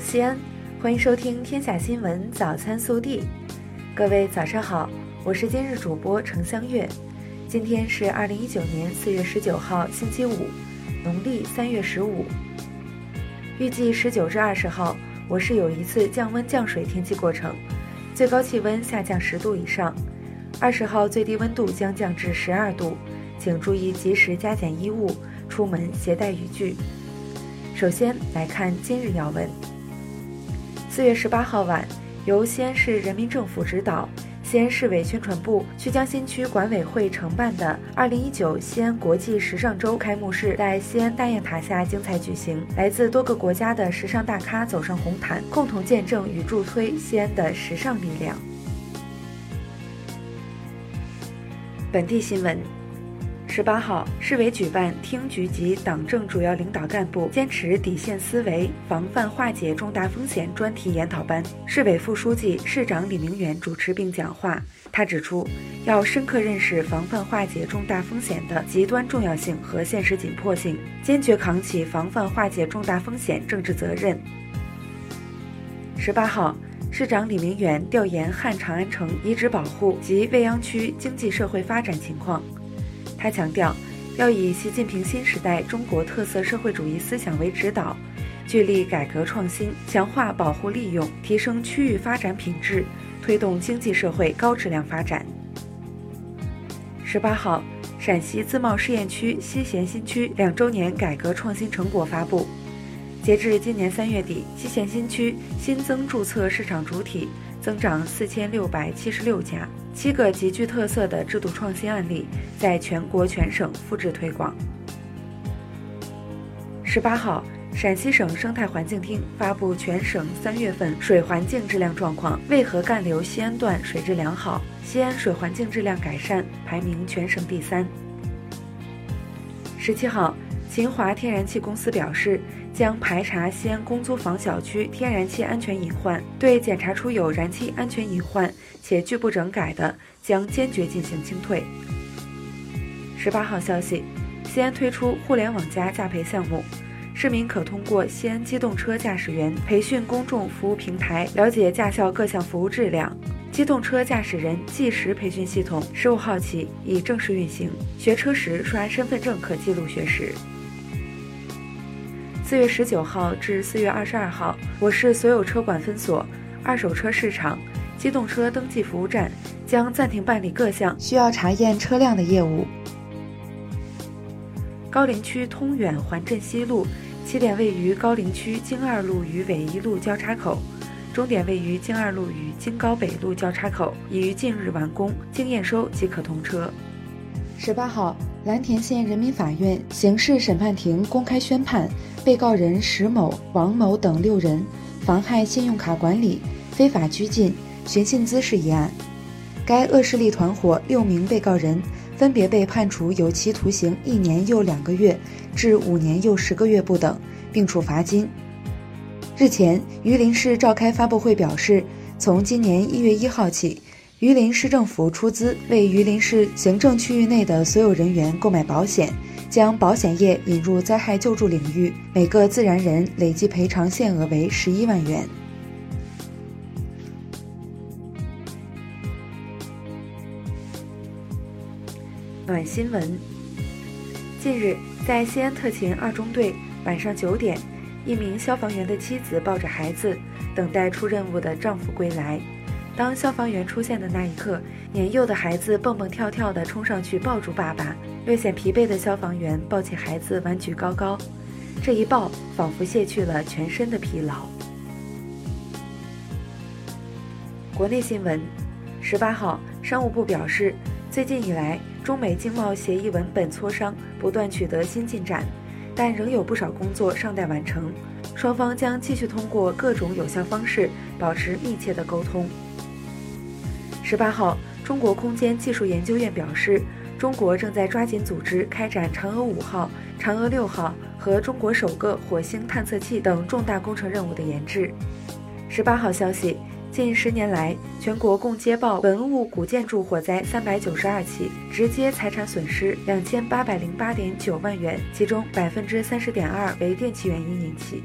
西安，欢迎收听《天下新闻早餐速递》。各位早上好，我是今日主播程香月。今天是二零一九年四月十九号，星期五，农历三月十五。预计十九至二十号，我市有一次降温降水天气过程，最高气温下降十度以上。二十号最低温度将降至十二度，请注意及时加减衣物，出门携带雨具。首先来看今日要闻。四月十八号晚，由西安市人民政府指导，西安市委宣传部、曲江新区管委会承办的二零一九西安国际时尚周开幕式在西安大雁塔下精彩举行。来自多个国家的时尚大咖走上红毯，共同见证与助推西安的时尚力量。本地新闻。十八号，市委举办厅局级党政主要领导干部坚持底线思维，防范化解重大风险专题研讨班。市委副书记、市长李明远主持并讲话。他指出，要深刻认识防范化解重大风险的极端重要性和现实紧迫性，坚决扛起防范化解重大风险政治责任。十八号，市长李明远调研汉长安城遗址保护及未央区经济社会发展情况。他强调，要以习近平新时代中国特色社会主义思想为指导，聚力改革创新，强化保护利用，提升区域发展品质，推动经济社会高质量发展。十八号，陕西自贸试验区西咸新区两周年改革创新成果发布。截至今年三月底，西咸新区新增注册市场主体增长四千六百七十六家。七个极具特色的制度创新案例在全国全省复制推广。十八号，陕西省生态环境厅发布全省三月份水环境质量状况，渭河干流西安段水质良好，西安水环境质量改善，排名全省第三。十七号，秦华天然气公司表示，将排查西安公租房小区天然气安全隐患，对检查出有燃气安全隐患。且拒不整改的，将坚决进行清退。十八号消息，西安推出互联网加驾培项目，市民可通过西安机动车驾驶员培训公众服务平台了解驾校各项服务质量。机动车驾驶人计时培训系统十五号起已正式运行，学车时刷身份证可记录学时。四月十九号至四月二十二号，我市所有车管分所、二手车市场。机动车登记服务站将暂停办理各项需要查验车辆的业务。高陵区通远环镇西路起点位于高陵区京二路与纬一路交叉口，终点位于京二路与京高北路交叉口，已于近日完工，经验收即可通车。十八号，蓝田县人民法院刑事审判庭公开宣判，被告人石某、王某等六人妨害信用卡管理、非法拘禁。寻衅滋事一案，该恶势力团伙六名被告人分别被判处有期徒刑一年又两个月至五年又十个月不等，并处罚金。日前，榆林市召开发布会表示，从今年一月一号起，榆林市政府出资为榆林市行政区域内的所有人员购买保险，将保险业引入灾害救助领域，每个自然人累计赔偿限额为十一万元。暖新闻。近日，在西安特勤二中队，晚上九点，一名消防员的妻子抱着孩子，等待出任务的丈夫归来。当消防员出现的那一刻，年幼的孩子蹦蹦跳跳地冲上去抱住爸爸。略显疲惫的消防员抱起孩子，挽举高高，这一抱仿佛卸去了全身的疲劳。国内新闻，十八号，商务部表示，最近以来。中美经贸协议文本磋商不断取得新进展，但仍有不少工作尚待完成。双方将继续通过各种有效方式保持密切的沟通。十八号，中国空间技术研究院表示，中国正在抓紧组织开展嫦娥五号、嫦娥六号和中国首个火星探测器等重大工程任务的研制。十八号消息。近十年来，全国共接报文物古建筑火灾三百九十二起，直接财产损失两千八百零八点九万元，其中百分之三十点二为电气原因引起。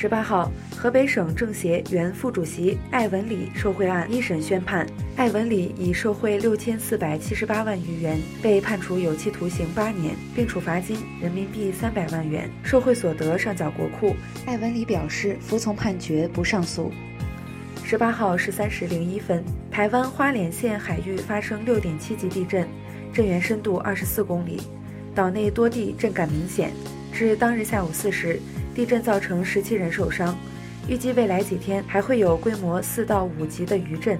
十八号，河北省政协原副主席艾文礼受贿案一审宣判，艾文礼以受贿六千四百七十八万余元被判处有期徒刑八年，并处罚金人民币三百万元，受贿所得上缴国库。艾文礼表示服从判决，不上诉。十八号十三时零一分，台湾花莲县海域发生六点七级地震，震源深度二十四公里，岛内多地震感明显。至当日下午四时。地震造成十七人受伤，预计未来几天还会有规模四到五级的余震。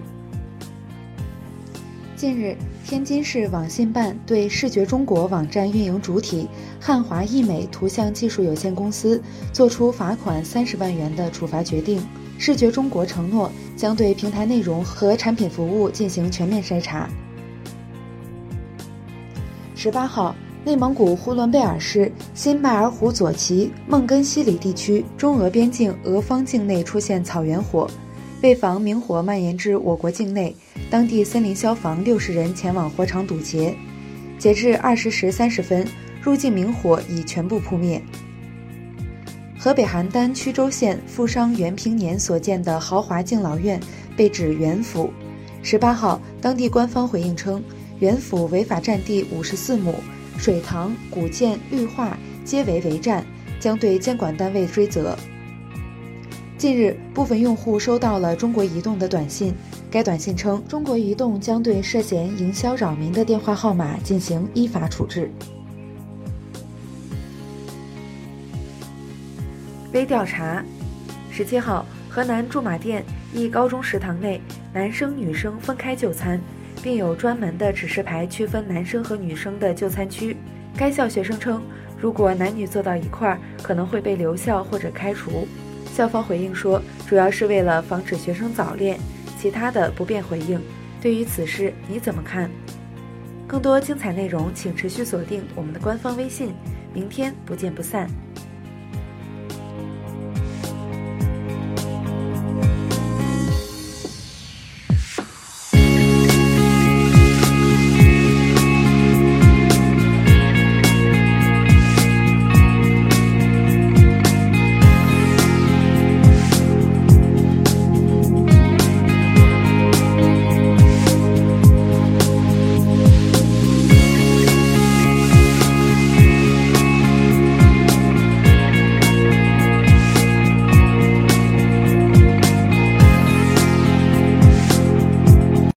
近日，天津市网信办对视觉中国网站运营主体汉华易美图像技术有限公司作出罚款三十万元的处罚决定。视觉中国承诺将对平台内容和产品服务进行全面筛查。十八号。内蒙古呼伦贝尔市新麦尔湖左旗孟根西里地区中俄边境俄方境内出现草原火，为防明火蔓延至我国境内，当地森林消防六十人前往火场堵截。截至二十时三十分，入境明火已全部扑灭。河北邯郸曲周县富商袁平年所建的豪华敬老院被指袁府。十八号，当地官方回应称，袁府违法占地五十四亩。水塘、古建、绿化皆为违占，将对监管单位追责。近日，部分用户收到了中国移动的短信，该短信称中国移动将对涉嫌营销扰民的电话号码进行依法处置。微调查：十七号，河南驻马店一高中食堂内，男生女生分开就餐。并有专门的指示牌区分男生和女生的就餐区。该校学生称，如果男女坐到一块儿，可能会被留校或者开除。校方回应说，主要是为了防止学生早恋，其他的不便回应。对于此事，你怎么看？更多精彩内容，请持续锁定我们的官方微信。明天不见不散。